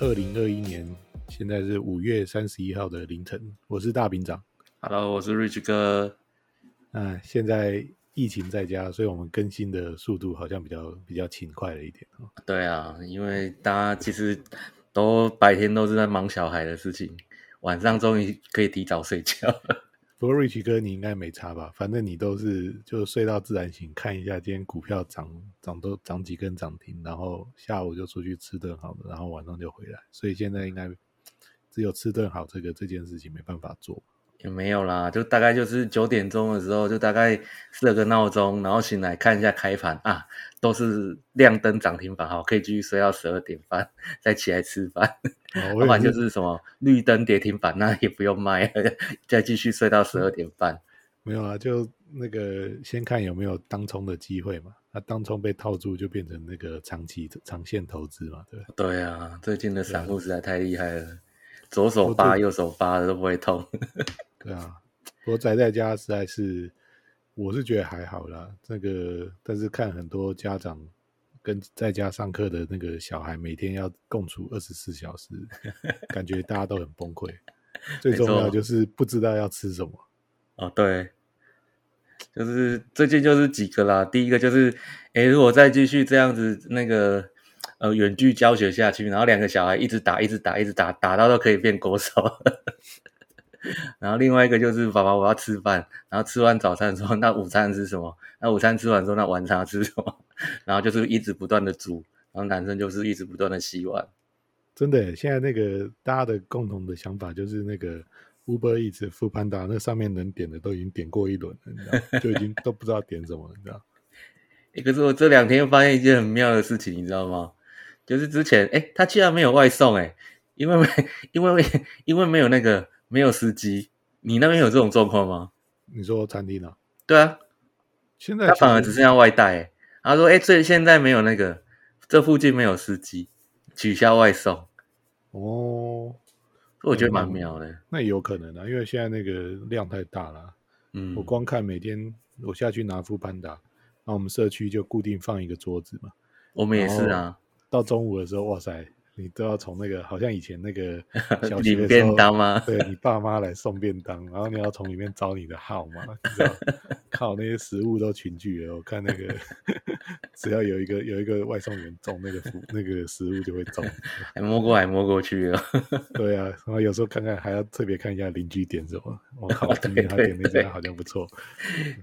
二零二一年，现在是五月三十一号的凌晨。我是大饼长。Hello，我是 Rich 哥。啊，现在疫情在家，所以我们更新的速度好像比较比较勤快了一点。对啊，因为大家其实都白天都是在忙小孩的事情，晚上终于可以提早睡觉了。不过，Rich 哥，你应该没差吧？反正你都是就睡到自然醒，看一下今天股票涨涨都涨几根涨停，然后下午就出去吃顿好的，然后晚上就回来。所以现在应该只有吃顿好这个这件事情没办法做。也没有啦，就大概就是九点钟的时候，就大概设了个闹钟，然后醒来看一下开盘啊，都是亮灯涨停板，好，可以继续睡到十二点半，再起来吃饭。不然、哦、就是什么绿灯跌停板，那也不用卖，再继续睡到十二点半。没有啊，就那个先看有没有当冲的机会嘛。那当冲被套住，就变成那个长期长线投资嘛，对。对啊，最近的散户实在太厉害了，左手扒右手扒的都不会痛。对啊，我宅在家实在是，我是觉得还好啦。这个，但是看很多家长跟在家上课的那个小孩，每天要共处二十四小时，感觉大家都很崩溃。最重要就是不知道要吃什么。哦，对，就是最近就是几个啦。第一个就是，哎，如果再继续这样子，那个呃远距教学下去，然后两个小孩一直打，一直打，一直打，打到都可以变国手。然后另外一个就是爸爸，我要吃饭。然后吃完早餐之后，那午餐吃什么？那午餐吃完之后，那晚餐要吃什么？然后就是一直不断的煮。然后男生就是一直不断的洗碗。真的，现在那个大家的共同的想法就是那个 Uber Eats、Foodpanda 那上面能点的都已经点过一轮了，你知道，就已经都不知道点什么了，你知道。欸，可是我这两天又发现一件很妙的事情，你知道吗？就是之前，哎，他居然没有外送，哎，因为没，因为因为没有那个。没有司机，你那边有这种状况吗？你说餐厅啊？对啊，现在他反而只剩下外带、欸。他说：“哎、欸，这现在没有那个，这附近没有司机，取消外送。”哦，我觉得蛮妙的、嗯。那也有可能啊，因为现在那个量太大了。嗯，我光看每天我下去拿 foodpanda，然后我们社区就固定放一个桌子嘛。我们也是啊。到中午的时候，哇塞！你都要从那个，好像以前那个 小领便当吗？对，你爸妈来送便当，然后你要从里面找你的号码，你知道？靠，那些食物都群聚了。我看那个，只要有一个有一个外送员中那个那个食物就会中，还摸过来摸过去了。对啊，然后有时候看看还要特别看一下邻居点什么。我靠，今天他点那家好像不错。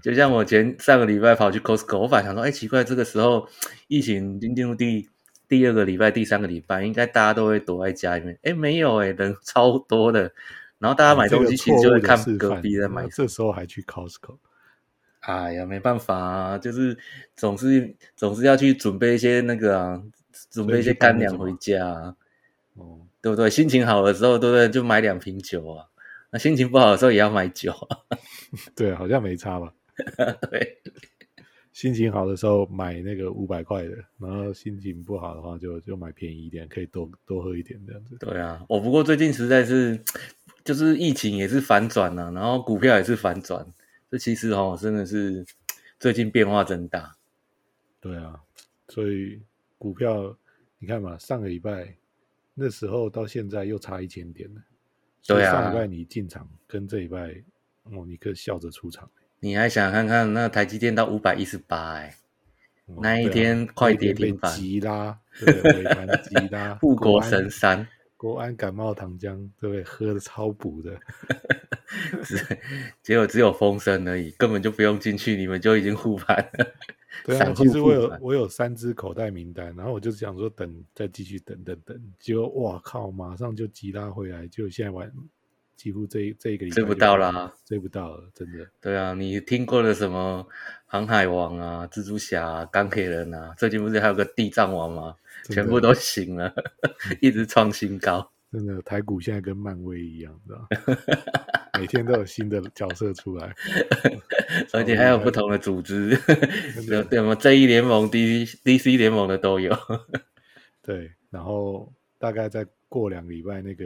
就像我前上个礼拜跑去 Costco，我反而想说，哎、欸，奇怪，这个时候疫情已经进入第。第二个礼拜、第三个礼拜，应该大家都会躲在家里面。哎，没有哎，人超多的。然后大家买东西其实就会看隔壁在买。这时候还去 Costco？哎呀，没办法啊，就是总是总是要去准备一些那个啊，准备一些干粮回家啊。哦，对不对？心情好的时候，对不对？就买两瓶酒啊。那心情不好的时候也要买酒啊。对，好像没差吧？对。心情好的时候买那个五百块的，然后心情不好的话就就买便宜一点，可以多多喝一点这样子。对啊，我不过最近实在是 就是疫情也是反转了，然后股票也是反转，这其实哦真的是 最近变化真大。对啊，所以股票你看嘛，上个礼拜那时候到现在又差一千点了。对啊，上礼拜你进场跟这礼拜哦，你可以笑着出场。你还想看看那台积电到五百一十八哎，那一天快跌停板，急拉，对，尾盘急拉，护国神山，国安感冒糖浆，对不对？喝的超补的，结果只有风声而已，根本就不用进去，你们就已经护盘了。对啊，其实我有我有三支口袋名单，然后我就想说等再继续等等等，结果哇靠，马上就急拉回来，就现在晚几乎这这一个礼拜追不到啦，追不到了，真的。对啊，你听过了什么航海王啊、蜘蛛侠、啊、钢铁人啊？最近不是还有个地藏王吗？全部都醒了，一直创新高。真的，台股现在跟漫威一样，知道 每天都有新的角色出来，而且还有不同的组织，有什么正义联盟、DC DC 联盟的都有。对，然后大概再过两个礼拜，那个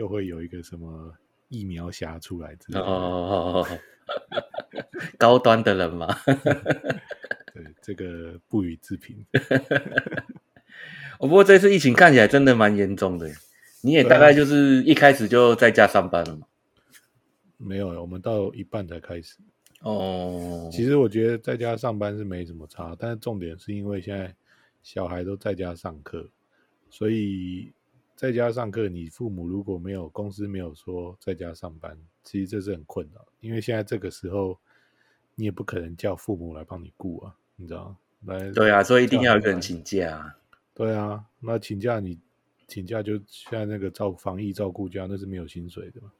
又会有一个什么疫苗侠出来之类的。哦，高端的人嘛。对，这个不予置评。不过这次疫情看起来真的蛮严重的。你也大概就是一开始就在家上班了吗？没有，我们到一半才开始。哦，其实我觉得在家上班是没什么差，但是重点是因为现在小孩都在家上课，所以在家上课，你父母如果没有公司没有说在家上班，其实这是很困扰，因为现在这个时候你也不可能叫父母来帮你顾啊，你知道吗？来，对啊，所以一定要有个人请假。对啊，那请假你。请假就现在那个照防疫照顾家，那是没有薪水的嘛？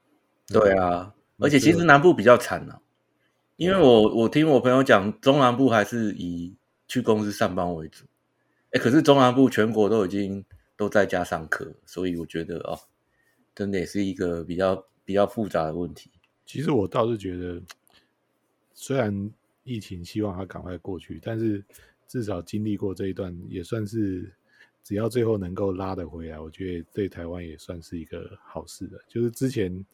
对啊，而且其实南部比较惨啊，因为我我听我朋友讲，中南部还是以去公司上班为主。哎，可是中南部全国都已经都在家上课，所以我觉得哦，真的也是一个比较比较复杂的问题。其实我倒是觉得，虽然疫情希望它赶快过去，但是至少经历过这一段，也算是。只要最后能够拉得回来，我觉得对台湾也算是一个好事了。就是之前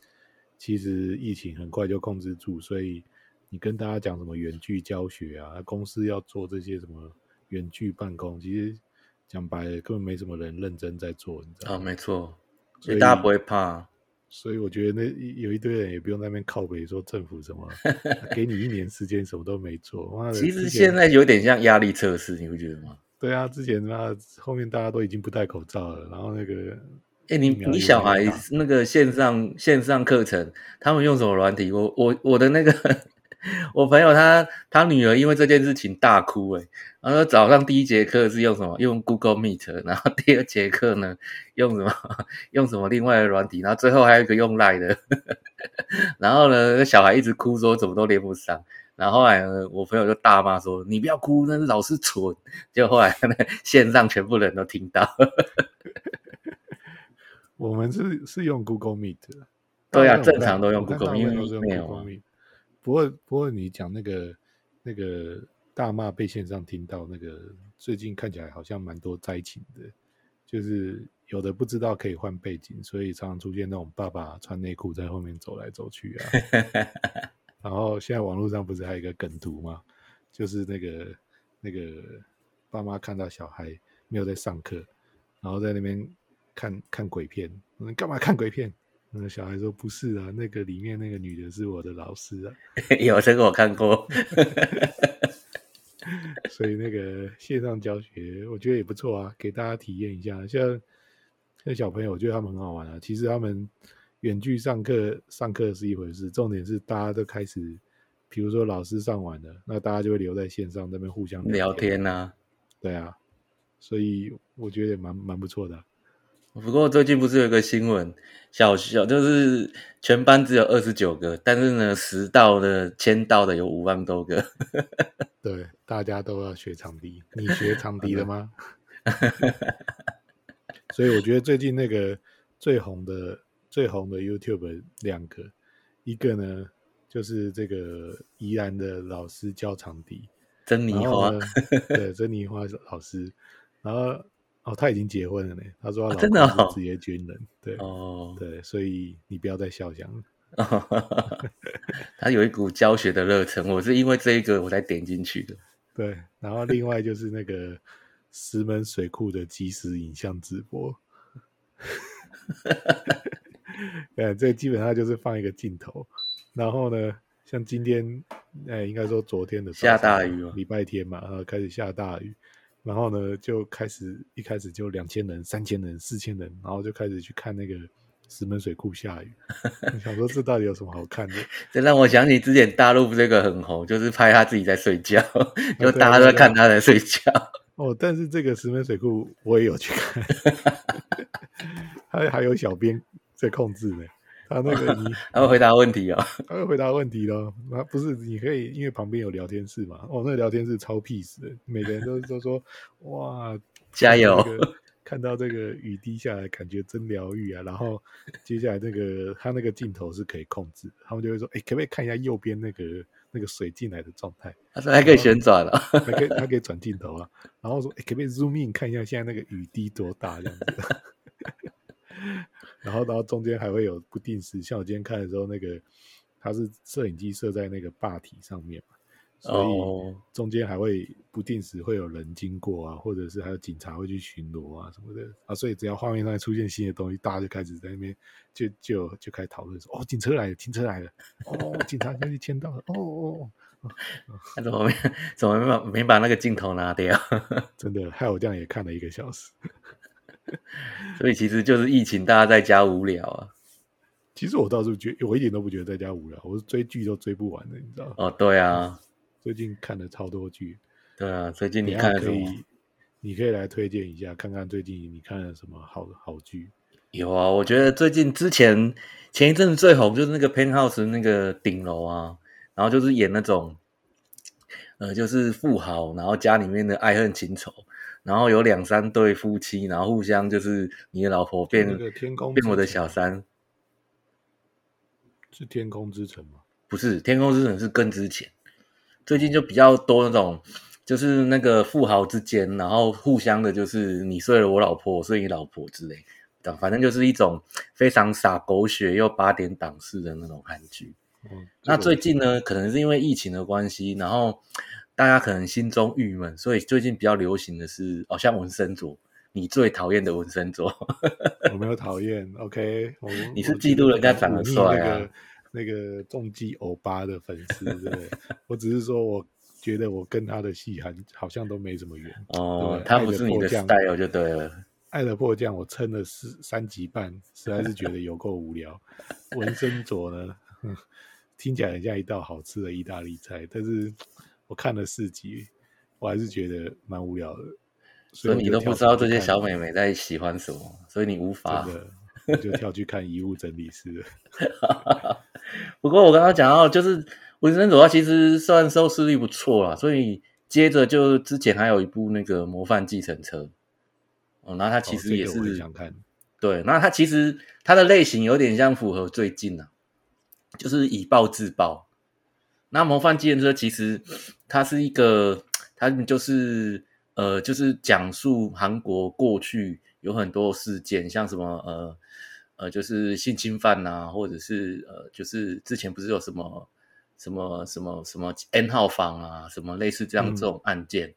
其实疫情很快就控制住，所以你跟大家讲什么远距教学啊，公司要做这些什么远距办公，其实讲白了根本没什么人认真在做，你知道吗？啊，没错，所以大家不会怕。所以我觉得那有一堆人也不用在那边靠北说政府什么，给你一年时间什么都没做。其实现在有点像压力测试，你会觉得吗？对啊，之前那后面大家都已经不戴口罩了，然后那个，哎、欸，你你小孩那个线上线上课程，他们用什么软体？我我我的那个我朋友他他女儿因为这件事情大哭哎，然后早上第一节课是用什么？用 Google Meet，然后第二节课呢用什么？用什么另外的软体？然后最后还有一个用 Line 的，然后呢，小孩一直哭说怎么都连不上。然后后来呢，我朋友就大骂说：“你不要哭，那是老师蠢。”结果后来那线上全部人都听到。我们是是用 Google Meet，对啊，正常都用 Google Meet，都是用 Google Meet。不过不过你讲那个那个大骂被线上听到，那个最近看起来好像蛮多灾情的，就是有的不知道可以换背景，所以常常出现那种爸爸穿内裤在后面走来走去啊。然后现在网络上不是还有一个梗图吗？就是那个那个爸妈看到小孩没有在上课，然后在那边看看鬼片。你干嘛看鬼片？那个小孩说不是啊，那个里面那个女的是我的老师啊。有这个我看过。所以那个线上教学我觉得也不错啊，给大家体验一下。像像小朋友，我觉得他们很好玩啊。其实他们。远距上课，上课是一回事，重点是大家都开始，比如说老师上完了，那大家就会留在线上那边互相聊天呐、啊。对啊，所以我觉得也蛮蛮不错的、啊。不过最近不是有一个新闻，小小就是全班只有二十九个，但是呢，十到的签到的有五万多个。对，大家都要学长笛，你学长笛了吗？所以我觉得最近那个最红的。最红的 YouTube 两个，一个呢就是这个宜兰的老师教长笛，珍妮花，对，珍妮花老师，然后哦，他已经结婚了呢，他说他老公是职业军人，对，哦，对，所以你不要再笑讲了，哦、他有一股教学的热忱，我是因为这一个我才点进去的，对，然后另外就是那个石门水库的即时影像直播。呃，这基本上就是放一个镜头，然后呢，像今天，呃，应该说昨天的下大雨，礼拜天嘛，然后开始下大雨，然后呢，就开始一开始就两千人、三千人、四千人，然后就开始去看那个石门水库下雨。你想说这到底有什么好看的？这让我想起之前大陆这个很红，就是拍他自己在睡觉，就大家都在看他在睡觉。哦，但是这个石门水库我也有去看，还还有小编。在控制呢，他那个你 他会回答问题哦，他会回答问题咯。那不是你可以，因为旁边有聊天室嘛。哦，那个聊天室超 peace 的，每个人都都说哇，加油。看到这个雨滴下来，感觉真疗愈啊！然后接下来那个他那个镜头是可以控制，他们就会说：“哎，可不可以看一下右边那个那个水进来的状态？”他说还可以旋转了，还可以，他可以转镜头啊。然后说：“哎，可不可以 zoom in 看一下现在那个雨滴多大这样子？” 然后，然后中间还会有不定时，像我今天看的时候，那个它是摄影机设在那个坝体上面嘛。所以中间还会不定时会有人经过啊，或者是还有警察会去巡逻啊什么的啊，所以只要画面上出现新的东西，大家就开始在那边就就就开始讨论说：“哦，警车来了，警车来了！哦，警察要去签到了！哦哦哦，他怎么没怎么没把没把那个镜头拿掉？真的害我这样也看了一个小时。所以其实就是疫情，大家在家无聊啊。其实我倒是觉得，我一点都不觉得在家无聊，我是追剧都追不完的，你知道吗？哦，对啊。最近看了超多剧，对啊，最近你看了什么？你可以来推荐一下，看看最近你看了什么好好剧。有啊，我觉得最近之前前一阵子最红就是那个 Penthouse 那个顶楼啊，然后就是演那种，呃，就是富豪，然后家里面的爱恨情仇，然后有两三对夫妻，然后互相就是你的老婆变变我的小三，是天空之城吗？不是，天空之城是更之前。最近就比较多那种，就是那个富豪之间，然后互相的，就是你睡了我老婆，我睡你老婆之类的，反正就是一种非常洒狗血又八点档式的那种韩剧。嗯，那最近呢，可能是因为疫情的关系，然后大家可能心中郁闷，所以最近比较流行的是，哦，像文森佐，你最讨厌的文森佐，我没有讨厌，OK，你是嫉妒人家长得帅啊。那个重击欧巴的粉丝，对不对？我只是说，我觉得我跟他的戏还好像都没什么缘哦。他不是你的 style 就对了。爱的迫降，我撑了四三集半，实在是觉得有够无聊。纹身佐呢，听起来很像一道好吃的意大利菜，但是我看了四集，我还是觉得蛮无聊的。所以，你都不知道这些小美眉在喜欢什么，所以你无法。我就跳去看遗物整理师了。不过我刚刚讲到，就是文森佐，他其实算收视率不错啦，所以接着就之前还有一部那个《模范计程车》哦，那他其实也是、哦这个、想看。对，那它其实它的类型有点像符合最近啊，就是以暴制暴。那《模范计程车》其实它是一个，它就是呃，就是讲述韩国过去有很多事件，像什么呃。呃，就是性侵犯呐、或者是呃，就是之前不是有什么什么什么什么 N 号房啊，什么类似这样这种案件，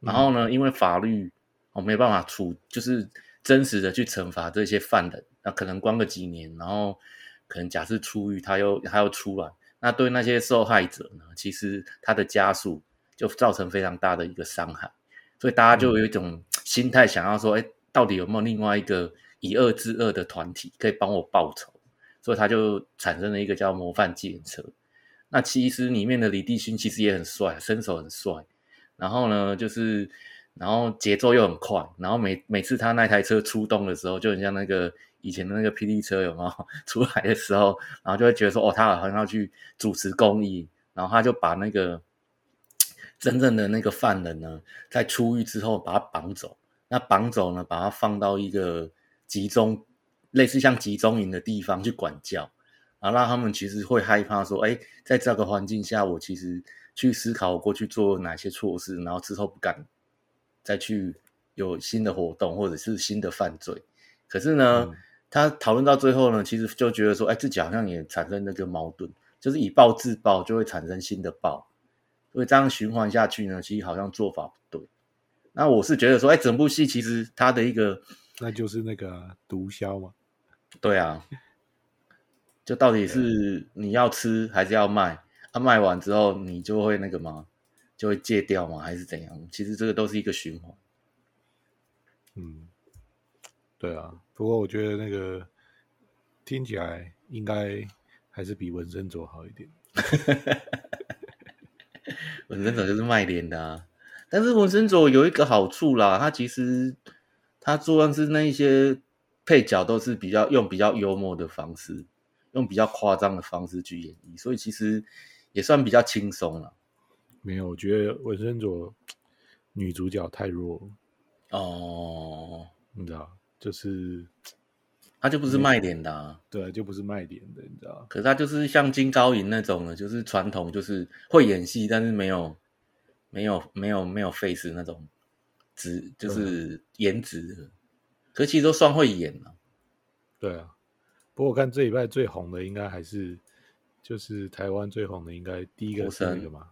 然后呢，因为法律我、哦、没办法处，就是真实的去惩罚这些犯人，那可能关个几年，然后可能假释出狱，他又他又出来，那对那些受害者呢，其实他的家属就造成非常大的一个伤害，所以大家就有一种心态，想要说，哎、嗯，到底有没有另外一个？以恶制恶的团体可以帮我报仇，所以他就产生了一个叫模范计程车。那其实里面的李帝勋其实也很帅，身手很帅。然后呢，就是然后节奏又很快。然后每每次他那台车出动的时候，就很像那个以前的那个霹雳车有没有 出来的时候，然后就会觉得说，哦，他好像要去主持公益。然后他就把那个真正的那个犯人呢，在出狱之后把他绑走。那绑走呢，把他放到一个。集中类似像集中营的地方去管教，然后让他们其实会害怕说，哎，在这个环境下，我其实去思考我过去做了哪些错事，然后之后不敢再去有新的活动或者是新的犯罪。可是呢，嗯、他讨论到最后呢，其实就觉得说，哎，自己好像也产生那个矛盾，就是以暴制暴就会产生新的暴，所以这样循环下去呢，其实好像做法不对。那我是觉得说，哎，整部戏其实它的一个。那就是那个毒枭嘛，对啊，就到底是你要吃还是要卖？他、啊、卖完之后你就会那个吗？就会戒掉吗？还是怎样？其实这个都是一个循环。嗯，对啊。不过我觉得那个听起来应该还是比纹身佐好一点。文森佐就是卖脸的啊，但是文森佐有一个好处啦，他其实。他做的是那一些配角都是比较用比较幽默的方式，用比较夸张的方式去演绎，所以其实也算比较轻松了。没有，我觉得文森佐女主角太弱哦，你知道，就是她就不是卖点的、啊，对，就不是卖点的，你知道。可是她就是像金高银那种的，就是传统，就是会演戏，但是没有没有没有没有 face 那种值，就是颜值的。可其实都算会演了。对啊，不过我看这礼拜最红的应该还是，就是台湾最红的应该第一个是那个嘛，《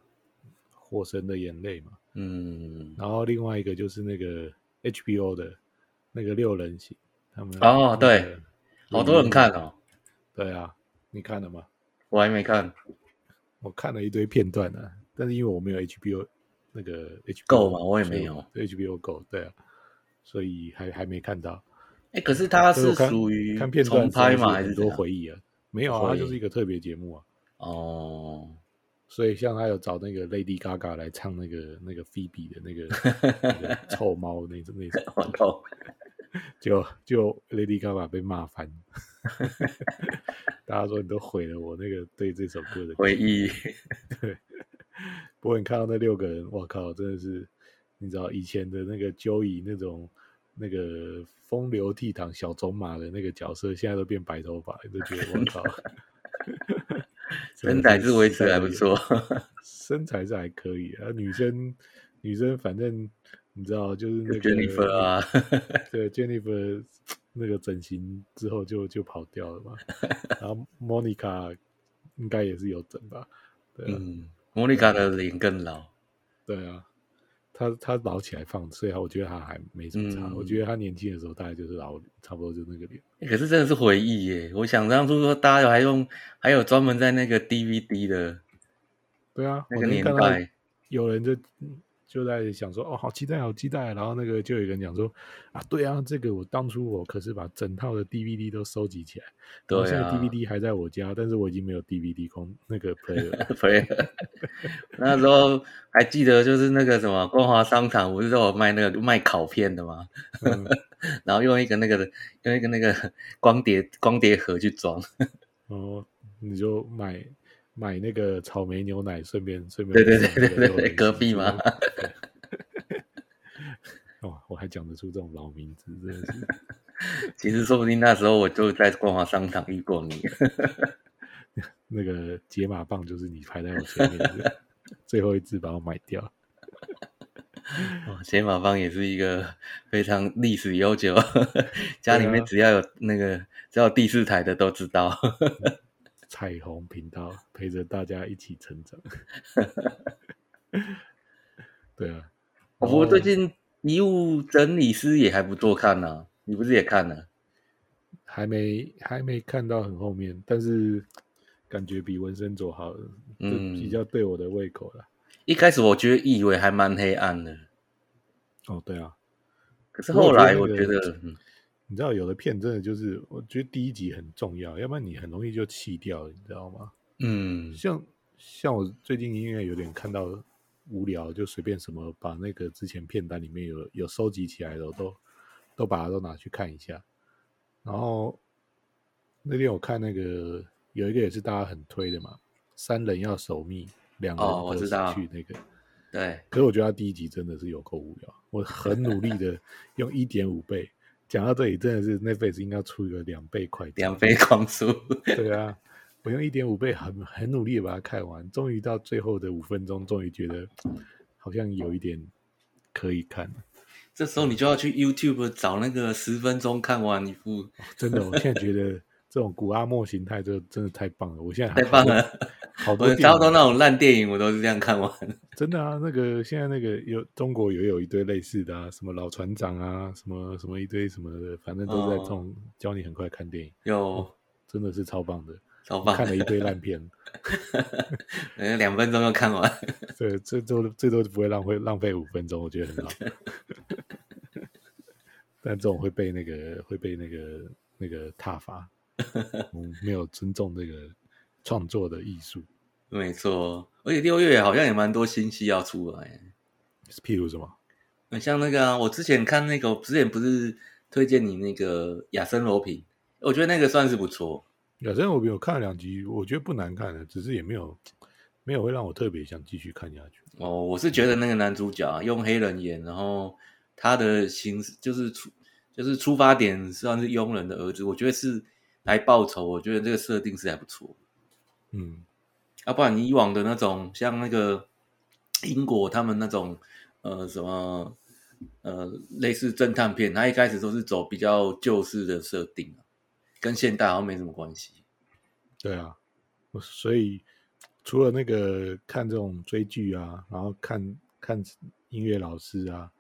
火神的眼泪》嘛，嗯，然后另外一个就是那个 HBO 的那个六人行，他们哦对，好多人看哦，对啊，你看了吗？我还没看，我看了一堆片段呢、啊，但是因为我没有 HBO 那个 HBO Go 嘛，我也没有 HBO Go，对啊，所以还还没看到。哎、欸，可是它是属于看片段拍吗？还是很多回忆啊？没有啊，它就是一个特别节目啊。哦，所以像他有找那个 Lady Gaga 来唱那个那个 Phoebe 的那个那个 臭猫那种那种 就就 Lady Gaga 被骂翻，大家说你都毁了我那个对这首歌的回忆。对，不过你看到那六个人，我靠，真的是你知道以前的那个 Joey 那种。那个风流倜傥小种马的那个角色，现在都变白头发，就觉得我靠，身材是维持还不错，身材是还可以啊。女生女生反正你知道，就是那个 Jennifer 啊，对 Jennifer 那个整形之后就就跑掉了嘛。然后 Monica 应该也是有整吧？对啊，嗯，Monica 的脸更老，对啊。他他老起来放，所以我觉得他还没什么差。嗯、我觉得他年轻的时候大概就是老，差不多就那个脸。可是真的是回忆耶！我想当初说，大家还用还有专门在那个 DVD 的，对啊，那个年代有人就。就在想说哦，好期待，好期待。然后那个就有人讲说啊，对啊，这个我当初我可是把整套的 DVD 都收集起来。对啊。现在 DVD 还在我家，但是我已经没有 DVD 空那个 player 了。player。那时候还记得就是那个什么光华商场不是都有卖那个卖烤片的吗？嗯、然后用一个那个用一个那个光碟光碟盒去装。哦，你就买。买那个草莓牛奶，顺便顺便对对对对对，隔壁吗？哦，我还讲得出这种老名字，真的是。其实说不定那时候我就在光华商场遇过你。那个解码棒就是你排在我前面的，最后一次把我买掉。哦，解码棒也是一个非常历史悠久，家里面只要有那个只要有第四台的都知道。彩虹频道陪着大家一起成长。对啊，不过最近遗物整理师也还不错看呢、啊。你不是也看了？还没，还没看到很后面，但是感觉比文森佐好，嗯，比较对我的胃口了。一开始我觉得以为还蛮黑暗的。哦，对啊。可是后来我觉得，嗯。你知道有的片真的就是，我觉得第一集很重要，要不然你很容易就弃掉了，你知道吗？嗯，像像我最近因为有点看到无聊，就随便什么把那个之前片单里面有有收集起来的，我都都把它都拿去看一下。然后那天我看那个有一个也是大家很推的嘛，三人要守密，两个人去那个。哦，对。可是我觉得他第一集真的是有够无聊，我很努力的用一点五倍。讲到这里，真的是 Netflix 应该出一个两倍快，两倍光速。对啊，我用一点五倍很很努力的把它看完，终于到最后的五分钟，终于觉得好像有一点可以看。这时候你就要去 YouTube 找那个十分钟看完一部。真的，我现在觉得。这种古阿莫形态就真的太棒了！我现在太棒了，好 多差不多那种烂电影我都是这样看完。真的啊，那个现在那个有中国也有一堆类似的啊，什么老船长啊，什么什么一堆什么的，反正都在这种教你很快看电影。有、哦，真的是超棒的，超棒！看了一堆烂片，两分钟就看完。对，最多最多不会浪费浪费五分钟，我觉得很好。但这种会被那个会被那个那个挞伐。嗯，没有尊重这个创作的艺术，没错。而且六月好像也蛮多新戏要出来，譬如什么？像那个、啊，我之前看那个，之前不是推荐你那个《亚森罗平》，我觉得那个算是不错。反正我看了两集，我觉得不难看的，只是也没有没有会让我特别想继续看下去。哦，我是觉得那个男主角啊，用黑人演，然后他的形式就是出就是出发点算是佣人的儿子，我觉得是来报仇。我觉得这个设定是还不错。嗯，要、啊、不然你以往的那种像那个英国他们那种呃什么呃类似侦探片，他一开始都是走比较旧式的设定。跟现代好像没什么关系。对啊，所以除了那个看这种追剧啊，然后看看音乐老师啊，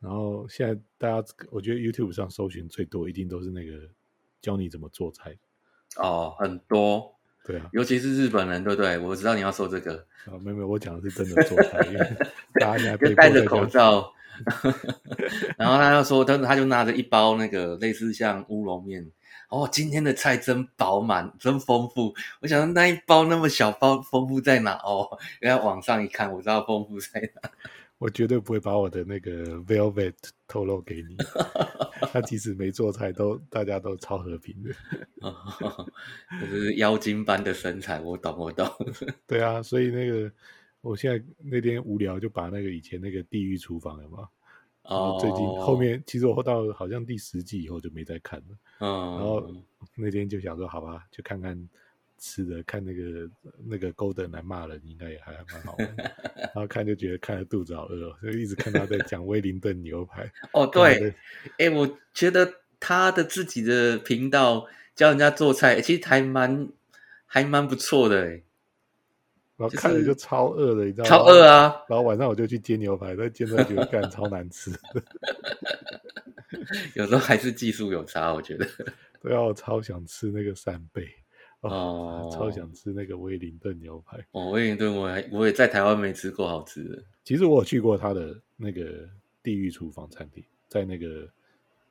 然后现在大家我觉得 YouTube 上搜寻最多一定都是那个教你怎么做菜。哦，很多。对啊，尤其是日本人，对不对？我知道你要说这个。啊，没有没有，我讲的是真的做菜，因为 大家被戴着口罩，然后他就说，他他就拿着一包那个类似像乌龙面。哦，今天的菜真饱满，真丰富。我想说那一包那么小包，丰富在哪？哦，原来网上一看，我知道丰富在哪。我绝对不会把我的那个 velvet 透露给你。他即使没做菜，都大家都超和平的。哦，就是妖精般的身材，我懂，我懂。对啊，所以那个我现在那天无聊，就把那个以前那个地狱厨房有没有？哦，最近后面其实我到好像第十季以后就没再看了。嗯，然后那天就想说，好吧，就看看吃的，看那个那个 Golden 来骂人，应该也还蛮好玩。然后看就觉得看了肚子好饿，哦，所以一直看他在讲威灵顿牛排。哦，对，哎，我觉得他的自己的频道教人家做菜，其实还蛮还蛮不错的哎。然后看着就超饿的，你知道吗？超饿啊！然后晚上我就去煎牛排，但煎出来觉得干超难吃。有时候还是技术有差，我觉得。对啊，我超想吃那个扇贝哦，超想吃那个威灵顿牛排哦。威灵顿我还我也在台湾没吃过好吃的。其实我有去过他的那个地狱厨房餐厅，在那个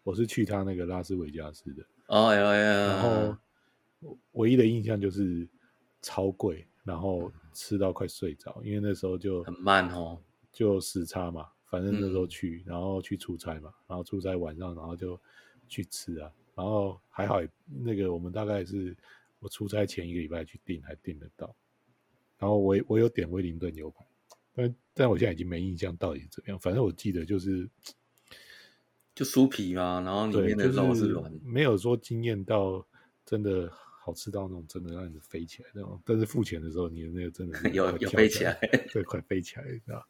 我是去他那个拉斯维加斯的哦，哎呀，然后唯一的印象就是超贵，然后。吃到快睡着，因为那时候就很慢哦，就时差嘛。反正那时候去，嗯、然后去出差嘛，然后出差晚上，然后就去吃啊。然后还好，那个我们大概是我出差前一个礼拜去订，还订得到。然后我我有点威灵顿牛排，但但我现在已经没印象到底是怎么样。反正我记得就是就酥皮嘛，然后里面的肉是软，没有说惊艳到真的。好吃到那种真的让你飞起来那种，但是付钱的时候，你的那个真的是 有有飞起来，对，快飞起来，知道？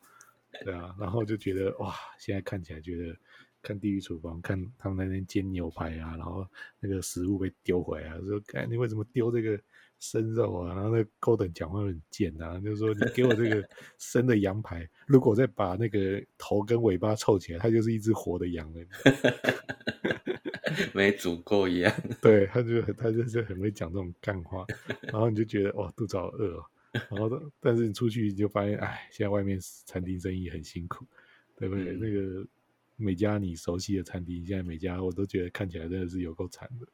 对啊，然后就觉得哇，现在看起来觉得看《地狱厨房》，看他们那边煎牛排啊，然后那个食物被丢回来啊，说，哎，你为什么丢这个生肉啊？然后那 Golden 讲话很贱啊，就是说你给我这个 生的羊排，如果再把那个头跟尾巴凑起来，它就是一只活的羊了。没煮过一样，对，他就他就是很会讲这种干话，然后你就觉得哇，肚子好饿哦，然后但是你出去你就发现，哎，现在外面餐厅生意很辛苦，对不对？嗯、那个每家你熟悉的餐厅，现在每家我都觉得看起来真的是有够惨的，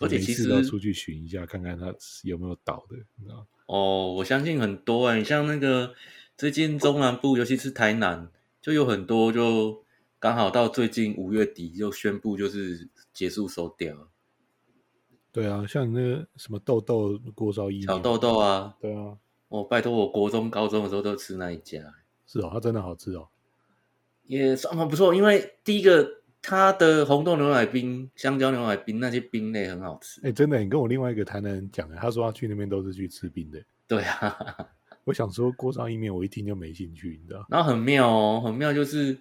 而且其实都出去寻一下，看看他有没有倒的，你知道？哦，我相信很多哎、欸，像那个最近中南部，尤其是台南，就有很多就。刚好到最近五月底就宣布就是结束收掉了。对啊，像那个什么豆豆锅烧意面，小豆豆啊，对啊，我拜托我国中高中的时候都吃那一家。是哦，它真的好吃哦，也算很不错。因为第一个它的红豆牛奶冰、香蕉牛奶冰那些冰类很好吃。哎，真的，你跟我另外一个台南人讲，他说他去那边都是去吃冰的。对啊，我想说锅烧意面，我一听就没兴趣，你知道？然后很妙哦，很妙就是。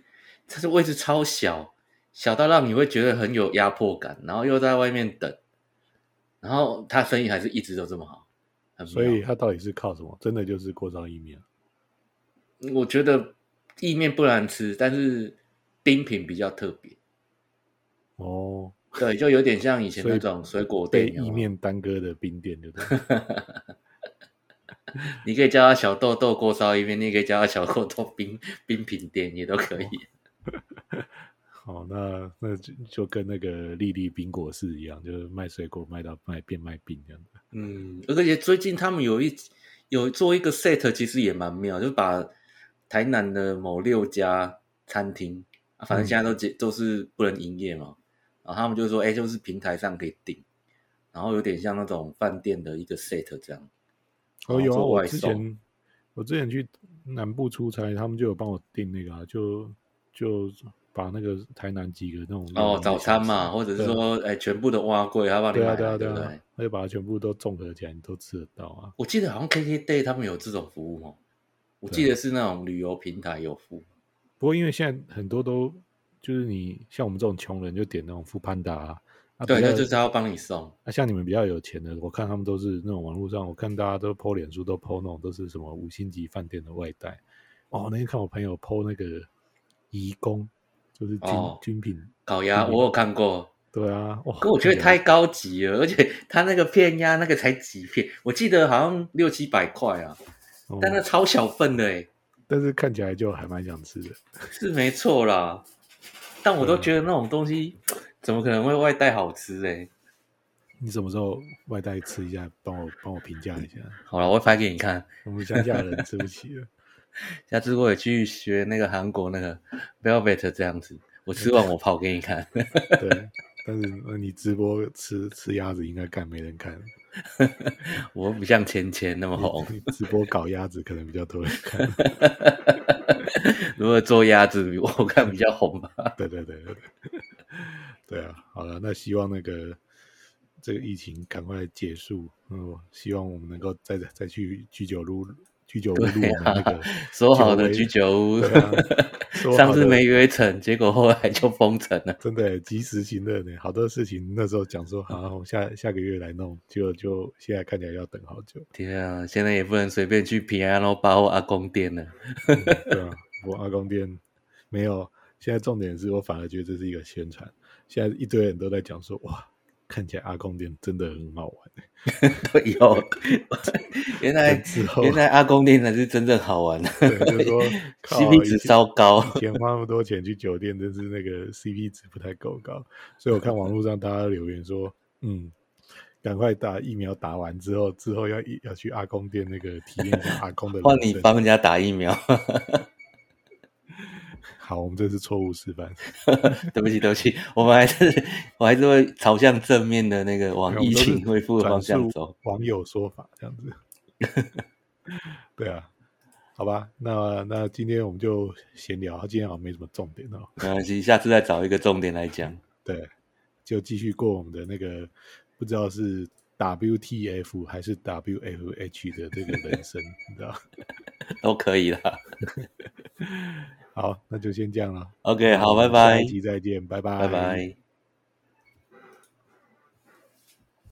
它是位置超小，小到让你会觉得很有压迫感，然后又在外面等，然后他生意还是一直都这么好，所以他到底是靠什么？真的就是锅烧意面？我觉得意面不难吃，但是冰品比较特别。哦，对，就有点像以前那种水果店，被意面耽搁的冰店，对不对？你可以叫他小豆豆锅烧意面，你也可以叫他小豆豆冰 冰品店，也都可以。好，那那就就跟那个丽丽冰果室一样，就是卖水果卖到卖变卖冰这样的。嗯，而且最近他们有一有做一个 set，其实也蛮妙，就把台南的某六家餐厅，啊反正现在都都是不能营业嘛，然后他们就说，哎，就是平台上可以订，然后有点像那种饭店的一个 set 这样。哦，有啊，我之前我之前去南部出差，他们就有帮我订那个啊，就就把那个台南几个那种哦早餐嘛，或者是说哎全部的碗粿，他帮你买，对啊对啊。对啊，他就把它全部都综合起来，你都吃得到啊。我记得好像 KKday 他们有这种服务哦，我记得是那种旅游平台有付。不过因为现在很多都就是你像我们这种穷人就点那种 foodpanda 啊。啊、对，那就是他要帮你送。啊，像你们比较有钱的，我看他们都是那种网络上，我看大家都 po 脸书都 po 那种都是什么五星级饭店的外带。哦，那天看我朋友 po 那个颐宫，就是军、哦、精品烤鸭，我有看过。对啊，哇，可我觉得太高级了，而且他那个片鸭那个才几片，我记得好像六七百块啊，哦、但那超小份的哎，但是看起来就还蛮想吃的，是没错啦。但我都觉得那种东西。怎么可能会外带好吃嘞？你什么时候外带吃一下？帮我帮我评价一下。好了，我会拍给你看。我们乡下人吃不起了。下次我也去学那个韩国那个 Velvet 这样子，我吃完我跑给你看。对，但是你直播吃吃鸭子应该干没人看。我不像芊芊那么红。直播搞鸭子可能比较多人看。如果做鸭子，我看比较红吧。对对对对对。啊，好了，那希望那个这个疫情赶快结束。嗯，希望我们能够再再去居酒屋，居酒屋录我们那个 说好的居酒屋，啊、上次没约成，结果后来就封城了。真的及时行乐呢，好多事情那时候讲说好，我，下下个月来弄，结果就现在看起来要等好久。天啊，现在也不能随便去平安喽，包括阿公店了。嗯、对啊，我阿公店没有。现在重点是我反而觉得这是一个宣传。现在一堆人都在讲说，哇，看起来阿公店真的很好玩。有，原来原来阿公店才是真正好玩的。就是说 CP 值超高，以前花那么多钱去酒店，真是那个 CP 值不太够高。所以我看网络上大家留言说，嗯，赶快打疫苗，打完之后之后要要去阿公店那个体验一下阿公的。换你帮人家打疫苗。好，我们这是错误示范。对不起，对不起，我们还是我还是会朝向正面的那个往疫情恢复的方向走。网友说法这样子。对啊，好吧，那那今天我们就闲聊，今天好像没什么重点哦。没关系，下次再找一个重点来讲。对，就继续过我们的那个不知道是 WTF 还是 WFH 的这个人生，你知道？都可以啦。好，那就先这样了。OK，好，拜拜。下一集再见，拜拜，拜拜。